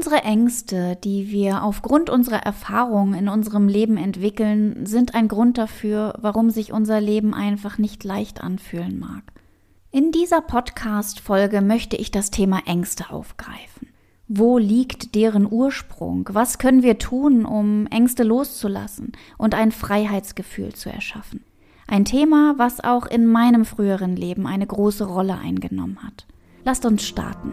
Unsere Ängste, die wir aufgrund unserer Erfahrungen in unserem Leben entwickeln, sind ein Grund dafür, warum sich unser Leben einfach nicht leicht anfühlen mag. In dieser Podcast-Folge möchte ich das Thema Ängste aufgreifen. Wo liegt deren Ursprung? Was können wir tun, um Ängste loszulassen und ein Freiheitsgefühl zu erschaffen? Ein Thema, was auch in meinem früheren Leben eine große Rolle eingenommen hat. Lasst uns starten.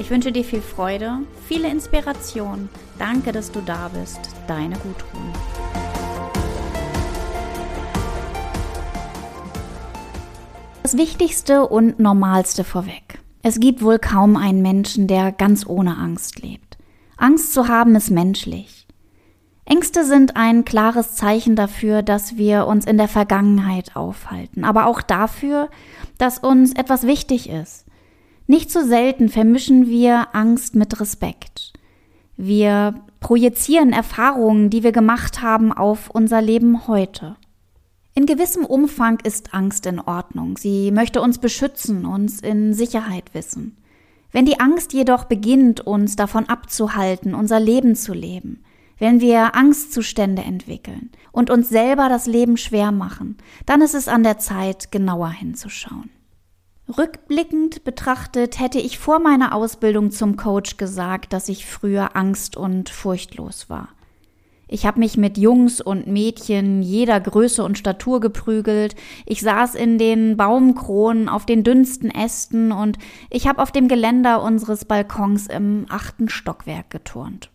Ich wünsche dir viel Freude, viele Inspiration. Danke, dass du da bist. Deine Gudrun. Das Wichtigste und Normalste vorweg. Es gibt wohl kaum einen Menschen, der ganz ohne Angst lebt. Angst zu haben ist menschlich. Ängste sind ein klares Zeichen dafür, dass wir uns in der Vergangenheit aufhalten, aber auch dafür, dass uns etwas wichtig ist. Nicht so selten vermischen wir Angst mit Respekt. Wir projizieren Erfahrungen, die wir gemacht haben, auf unser Leben heute. In gewissem Umfang ist Angst in Ordnung. Sie möchte uns beschützen, uns in Sicherheit wissen. Wenn die Angst jedoch beginnt, uns davon abzuhalten, unser Leben zu leben, wenn wir Angstzustände entwickeln und uns selber das Leben schwer machen, dann ist es an der Zeit, genauer hinzuschauen. Rückblickend betrachtet hätte ich vor meiner Ausbildung zum Coach gesagt, dass ich früher angst- und furchtlos war. Ich habe mich mit Jungs und Mädchen jeder Größe und Statur geprügelt, ich saß in den Baumkronen auf den dünnsten Ästen und ich habe auf dem Geländer unseres Balkons im achten Stockwerk geturnt.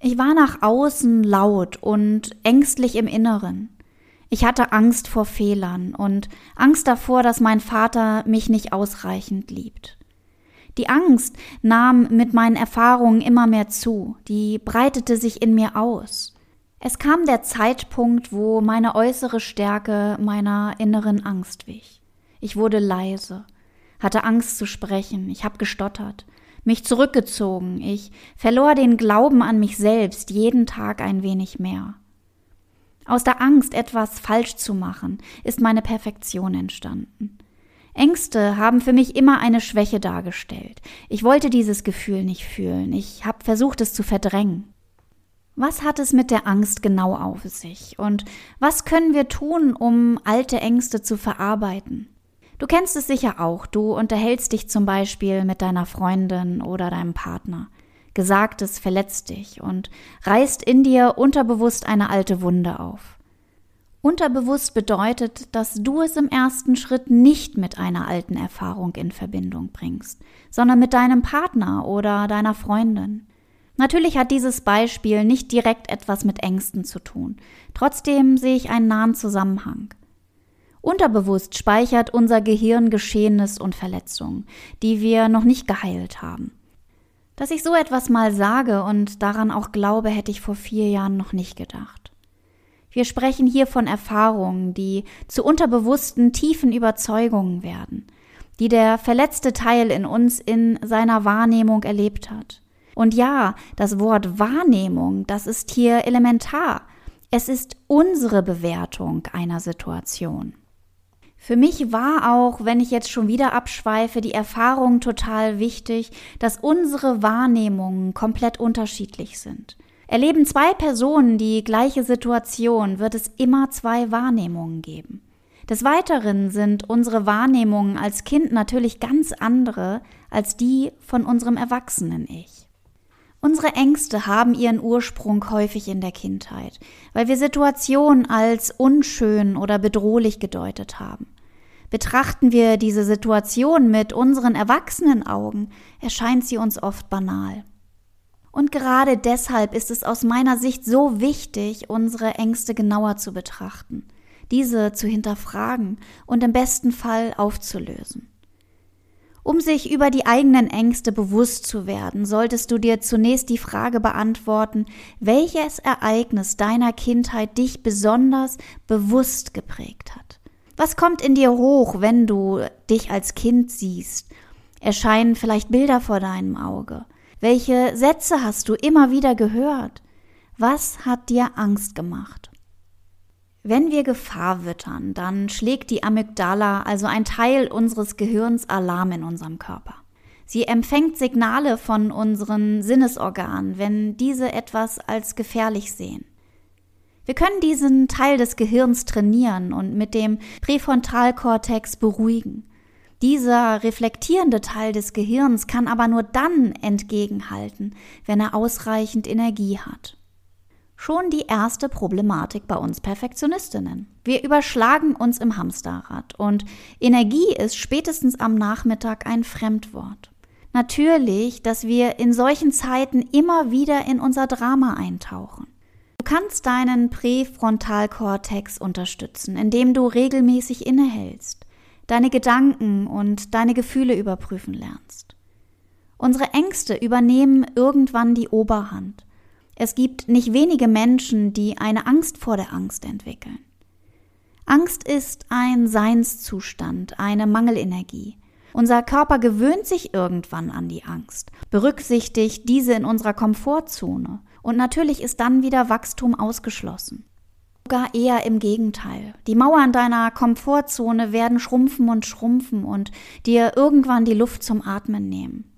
Ich war nach außen laut und ängstlich im Inneren. Ich hatte Angst vor Fehlern und Angst davor, dass mein Vater mich nicht ausreichend liebt. Die Angst nahm mit meinen Erfahrungen immer mehr zu, die breitete sich in mir aus. Es kam der Zeitpunkt, wo meine äußere Stärke meiner inneren Angst wich. Ich wurde leise, hatte Angst zu sprechen, ich habe gestottert, mich zurückgezogen, ich verlor den Glauben an mich selbst jeden Tag ein wenig mehr. Aus der Angst, etwas falsch zu machen, ist meine Perfektion entstanden. Ängste haben für mich immer eine Schwäche dargestellt. Ich wollte dieses Gefühl nicht fühlen. Ich habe versucht, es zu verdrängen. Was hat es mit der Angst genau auf sich? Und was können wir tun, um alte Ängste zu verarbeiten? Du kennst es sicher auch. Du unterhältst dich zum Beispiel mit deiner Freundin oder deinem Partner. Gesagtes verletzt dich und reißt in dir unterbewusst eine alte Wunde auf. Unterbewusst bedeutet, dass du es im ersten Schritt nicht mit einer alten Erfahrung in Verbindung bringst, sondern mit deinem Partner oder deiner Freundin. Natürlich hat dieses Beispiel nicht direkt etwas mit Ängsten zu tun. Trotzdem sehe ich einen nahen Zusammenhang. Unterbewusst speichert unser Gehirn Geschehenes und Verletzungen, die wir noch nicht geheilt haben. Dass ich so etwas mal sage und daran auch glaube, hätte ich vor vier Jahren noch nicht gedacht. Wir sprechen hier von Erfahrungen, die zu unterbewussten tiefen Überzeugungen werden, die der verletzte Teil in uns in seiner Wahrnehmung erlebt hat. Und ja, das Wort Wahrnehmung, das ist hier elementar. Es ist unsere Bewertung einer Situation. Für mich war auch, wenn ich jetzt schon wieder abschweife, die Erfahrung total wichtig, dass unsere Wahrnehmungen komplett unterschiedlich sind. Erleben zwei Personen die gleiche Situation, wird es immer zwei Wahrnehmungen geben. Des Weiteren sind unsere Wahrnehmungen als Kind natürlich ganz andere als die von unserem erwachsenen Ich. Unsere Ängste haben ihren Ursprung häufig in der Kindheit, weil wir Situationen als unschön oder bedrohlich gedeutet haben. Betrachten wir diese Situation mit unseren erwachsenen Augen, erscheint sie uns oft banal. Und gerade deshalb ist es aus meiner Sicht so wichtig, unsere Ängste genauer zu betrachten, diese zu hinterfragen und im besten Fall aufzulösen. Um sich über die eigenen Ängste bewusst zu werden, solltest du dir zunächst die Frage beantworten, welches Ereignis deiner Kindheit dich besonders bewusst geprägt hat. Was kommt in dir hoch, wenn du dich als Kind siehst? Erscheinen vielleicht Bilder vor deinem Auge? Welche Sätze hast du immer wieder gehört? Was hat dir Angst gemacht? Wenn wir Gefahr wittern, dann schlägt die Amygdala, also ein Teil unseres Gehirns, Alarm in unserem Körper. Sie empfängt Signale von unseren Sinnesorganen, wenn diese etwas als gefährlich sehen. Wir können diesen Teil des Gehirns trainieren und mit dem Präfrontalkortex beruhigen. Dieser reflektierende Teil des Gehirns kann aber nur dann entgegenhalten, wenn er ausreichend Energie hat. Schon die erste Problematik bei uns Perfektionistinnen. Wir überschlagen uns im Hamsterrad und Energie ist spätestens am Nachmittag ein Fremdwort. Natürlich, dass wir in solchen Zeiten immer wieder in unser Drama eintauchen. Du kannst deinen Präfrontalkortex unterstützen, indem du regelmäßig innehältst, deine Gedanken und deine Gefühle überprüfen lernst. Unsere Ängste übernehmen irgendwann die Oberhand es gibt nicht wenige Menschen, die eine Angst vor der Angst entwickeln. Angst ist ein Seinszustand, eine Mangelenergie. Unser Körper gewöhnt sich irgendwann an die Angst, berücksichtigt diese in unserer Komfortzone und natürlich ist dann wieder Wachstum ausgeschlossen. Sogar eher im Gegenteil. Die Mauern deiner Komfortzone werden schrumpfen und schrumpfen und dir irgendwann die Luft zum Atmen nehmen.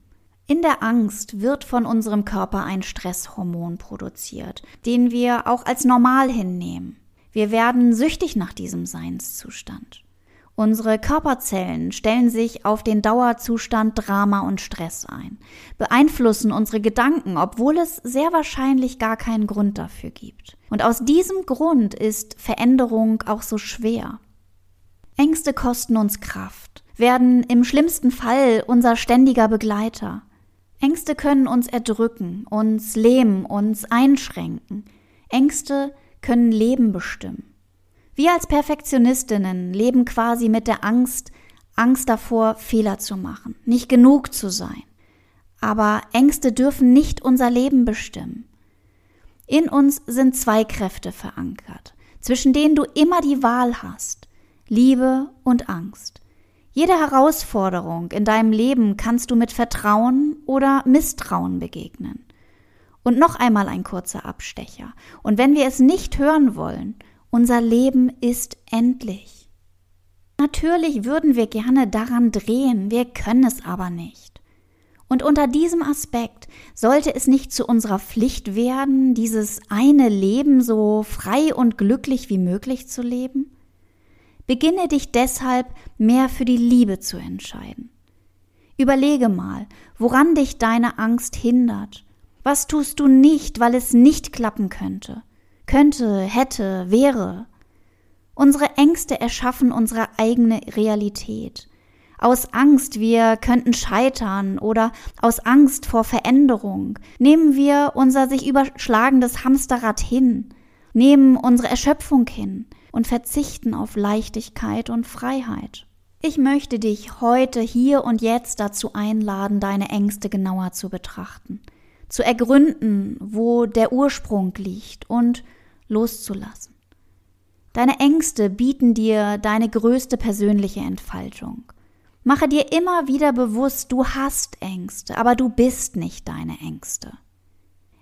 In der Angst wird von unserem Körper ein Stresshormon produziert, den wir auch als normal hinnehmen. Wir werden süchtig nach diesem Seinszustand. Unsere Körperzellen stellen sich auf den Dauerzustand Drama und Stress ein, beeinflussen unsere Gedanken, obwohl es sehr wahrscheinlich gar keinen Grund dafür gibt. Und aus diesem Grund ist Veränderung auch so schwer. Ängste kosten uns Kraft, werden im schlimmsten Fall unser ständiger Begleiter. Ängste können uns erdrücken, uns lähmen, uns einschränken. Ängste können Leben bestimmen. Wir als Perfektionistinnen leben quasi mit der Angst, Angst davor, Fehler zu machen, nicht genug zu sein. Aber Ängste dürfen nicht unser Leben bestimmen. In uns sind zwei Kräfte verankert, zwischen denen du immer die Wahl hast, Liebe und Angst. Jede Herausforderung in deinem Leben kannst du mit Vertrauen oder Misstrauen begegnen. Und noch einmal ein kurzer Abstecher. Und wenn wir es nicht hören wollen, unser Leben ist endlich. Natürlich würden wir gerne daran drehen, wir können es aber nicht. Und unter diesem Aspekt sollte es nicht zu unserer Pflicht werden, dieses eine Leben so frei und glücklich wie möglich zu leben? Beginne dich deshalb mehr für die Liebe zu entscheiden. Überlege mal, woran dich deine Angst hindert. Was tust du nicht, weil es nicht klappen könnte? Könnte, hätte, wäre. Unsere Ängste erschaffen unsere eigene Realität. Aus Angst, wir könnten scheitern oder aus Angst vor Veränderung nehmen wir unser sich überschlagendes Hamsterrad hin, nehmen unsere Erschöpfung hin, und verzichten auf Leichtigkeit und Freiheit. Ich möchte dich heute, hier und jetzt dazu einladen, deine Ängste genauer zu betrachten, zu ergründen, wo der Ursprung liegt und loszulassen. Deine Ängste bieten dir deine größte persönliche Entfaltung. Mache dir immer wieder bewusst, du hast Ängste, aber du bist nicht deine Ängste.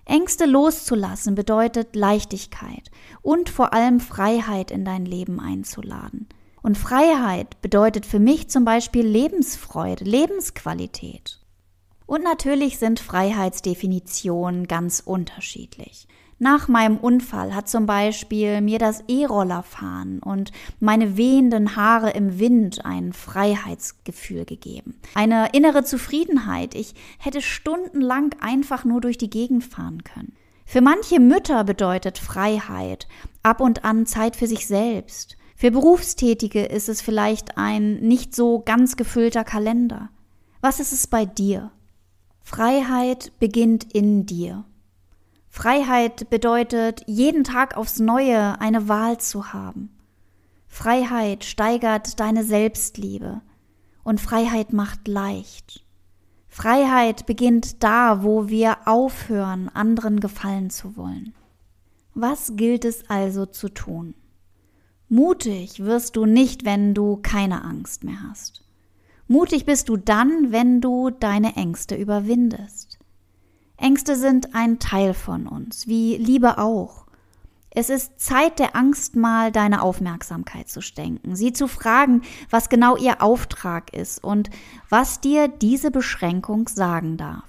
Ängste loszulassen bedeutet Leichtigkeit und vor allem Freiheit in dein Leben einzuladen. Und Freiheit bedeutet für mich zum Beispiel Lebensfreude, Lebensqualität. Und natürlich sind Freiheitsdefinitionen ganz unterschiedlich. Nach meinem Unfall hat zum Beispiel mir das E-Rollerfahren und meine wehenden Haare im Wind ein Freiheitsgefühl gegeben. Eine innere Zufriedenheit. Ich hätte stundenlang einfach nur durch die Gegend fahren können. Für manche Mütter bedeutet Freiheit ab und an Zeit für sich selbst. Für Berufstätige ist es vielleicht ein nicht so ganz gefüllter Kalender. Was ist es bei dir? Freiheit beginnt in dir. Freiheit bedeutet, jeden Tag aufs Neue eine Wahl zu haben. Freiheit steigert deine Selbstliebe und Freiheit macht leicht. Freiheit beginnt da, wo wir aufhören, anderen gefallen zu wollen. Was gilt es also zu tun? Mutig wirst du nicht, wenn du keine Angst mehr hast. Mutig bist du dann, wenn du deine Ängste überwindest. Ängste sind ein Teil von uns, wie Liebe auch. Es ist Zeit der Angst mal deine Aufmerksamkeit zu schenken, sie zu fragen, was genau ihr Auftrag ist und was dir diese Beschränkung sagen darf.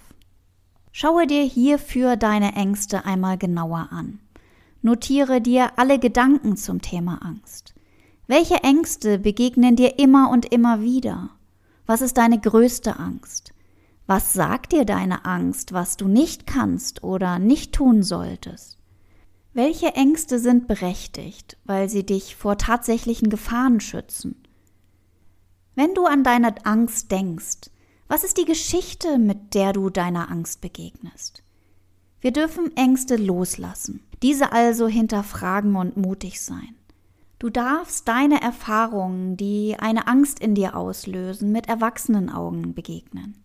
Schaue dir hierfür deine Ängste einmal genauer an. Notiere dir alle Gedanken zum Thema Angst. Welche Ängste begegnen dir immer und immer wieder? Was ist deine größte Angst? Was sagt dir deine Angst, was du nicht kannst oder nicht tun solltest? Welche Ängste sind berechtigt, weil sie dich vor tatsächlichen Gefahren schützen? Wenn du an deine Angst denkst, was ist die Geschichte, mit der du deiner Angst begegnest? Wir dürfen Ängste loslassen, diese also hinterfragen und mutig sein. Du darfst deine Erfahrungen, die eine Angst in dir auslösen, mit erwachsenen Augen begegnen.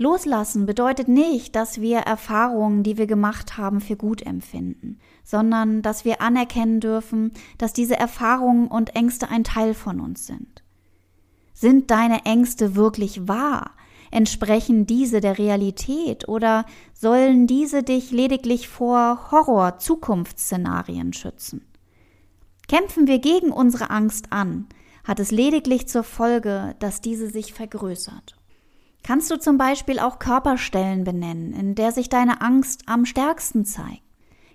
Loslassen bedeutet nicht, dass wir Erfahrungen, die wir gemacht haben, für gut empfinden, sondern dass wir anerkennen dürfen, dass diese Erfahrungen und Ängste ein Teil von uns sind. Sind deine Ängste wirklich wahr? Entsprechen diese der Realität oder sollen diese dich lediglich vor Horror-Zukunftsszenarien schützen? Kämpfen wir gegen unsere Angst an, hat es lediglich zur Folge, dass diese sich vergrößert. Kannst du zum Beispiel auch Körperstellen benennen, in der sich deine Angst am stärksten zeigt?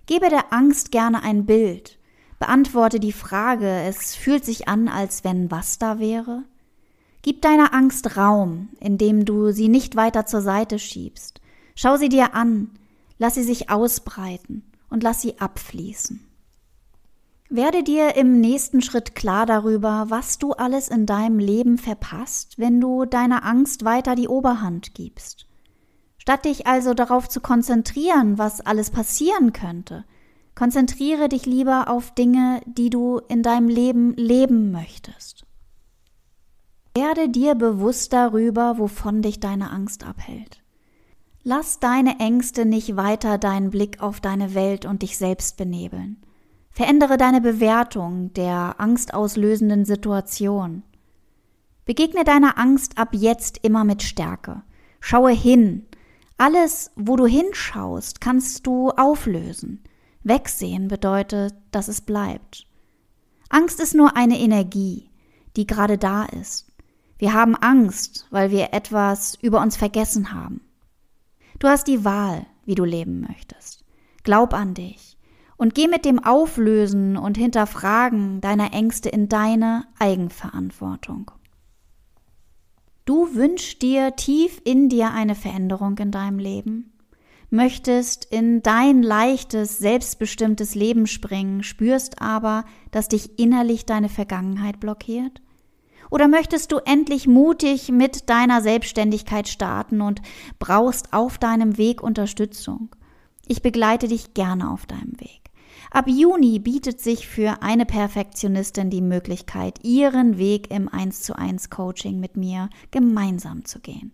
Gebe der Angst gerne ein Bild. Beantworte die Frage, es fühlt sich an, als wenn was da wäre? Gib deiner Angst Raum, indem du sie nicht weiter zur Seite schiebst. Schau sie dir an, lass sie sich ausbreiten und lass sie abfließen. Werde dir im nächsten Schritt klar darüber, was du alles in deinem Leben verpasst, wenn du deiner Angst weiter die Oberhand gibst. Statt dich also darauf zu konzentrieren, was alles passieren könnte, konzentriere dich lieber auf Dinge, die du in deinem Leben leben möchtest. Werde dir bewusst darüber, wovon dich deine Angst abhält. Lass deine Ängste nicht weiter deinen Blick auf deine Welt und dich selbst benebeln. Verändere deine Bewertung der angstauslösenden Situation. Begegne deiner Angst ab jetzt immer mit Stärke. Schaue hin. Alles, wo du hinschaust, kannst du auflösen. Wegsehen bedeutet, dass es bleibt. Angst ist nur eine Energie, die gerade da ist. Wir haben Angst, weil wir etwas über uns vergessen haben. Du hast die Wahl, wie du leben möchtest. Glaub an dich und geh mit dem Auflösen und Hinterfragen deiner Ängste in deine Eigenverantwortung. Du wünschst dir tief in dir eine Veränderung in deinem Leben, möchtest in dein leichtes, selbstbestimmtes Leben springen, spürst aber, dass dich innerlich deine Vergangenheit blockiert? Oder möchtest du endlich mutig mit deiner Selbstständigkeit starten und brauchst auf deinem Weg Unterstützung? Ich begleite dich gerne auf deinem Weg. Ab Juni bietet sich für eine Perfektionistin die Möglichkeit, ihren Weg im 1 zu 1 Coaching mit mir gemeinsam zu gehen.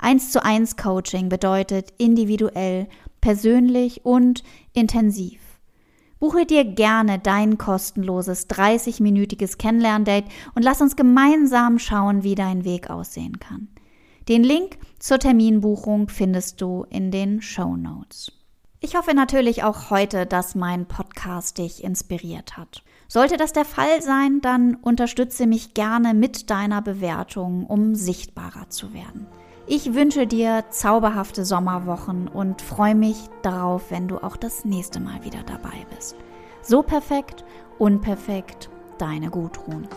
1 zu 1 Coaching bedeutet individuell, persönlich und intensiv. Buche dir gerne dein kostenloses 30-minütiges Kennenlerndate und lass uns gemeinsam schauen, wie dein Weg aussehen kann. Den Link zur Terminbuchung findest du in den Show Notes. Ich hoffe natürlich auch heute, dass mein Podcast dich inspiriert hat. Sollte das der Fall sein, dann unterstütze mich gerne mit deiner Bewertung, um sichtbarer zu werden. Ich wünsche dir zauberhafte Sommerwochen und freue mich darauf, wenn du auch das nächste Mal wieder dabei bist. So perfekt, unperfekt, deine Gudrun.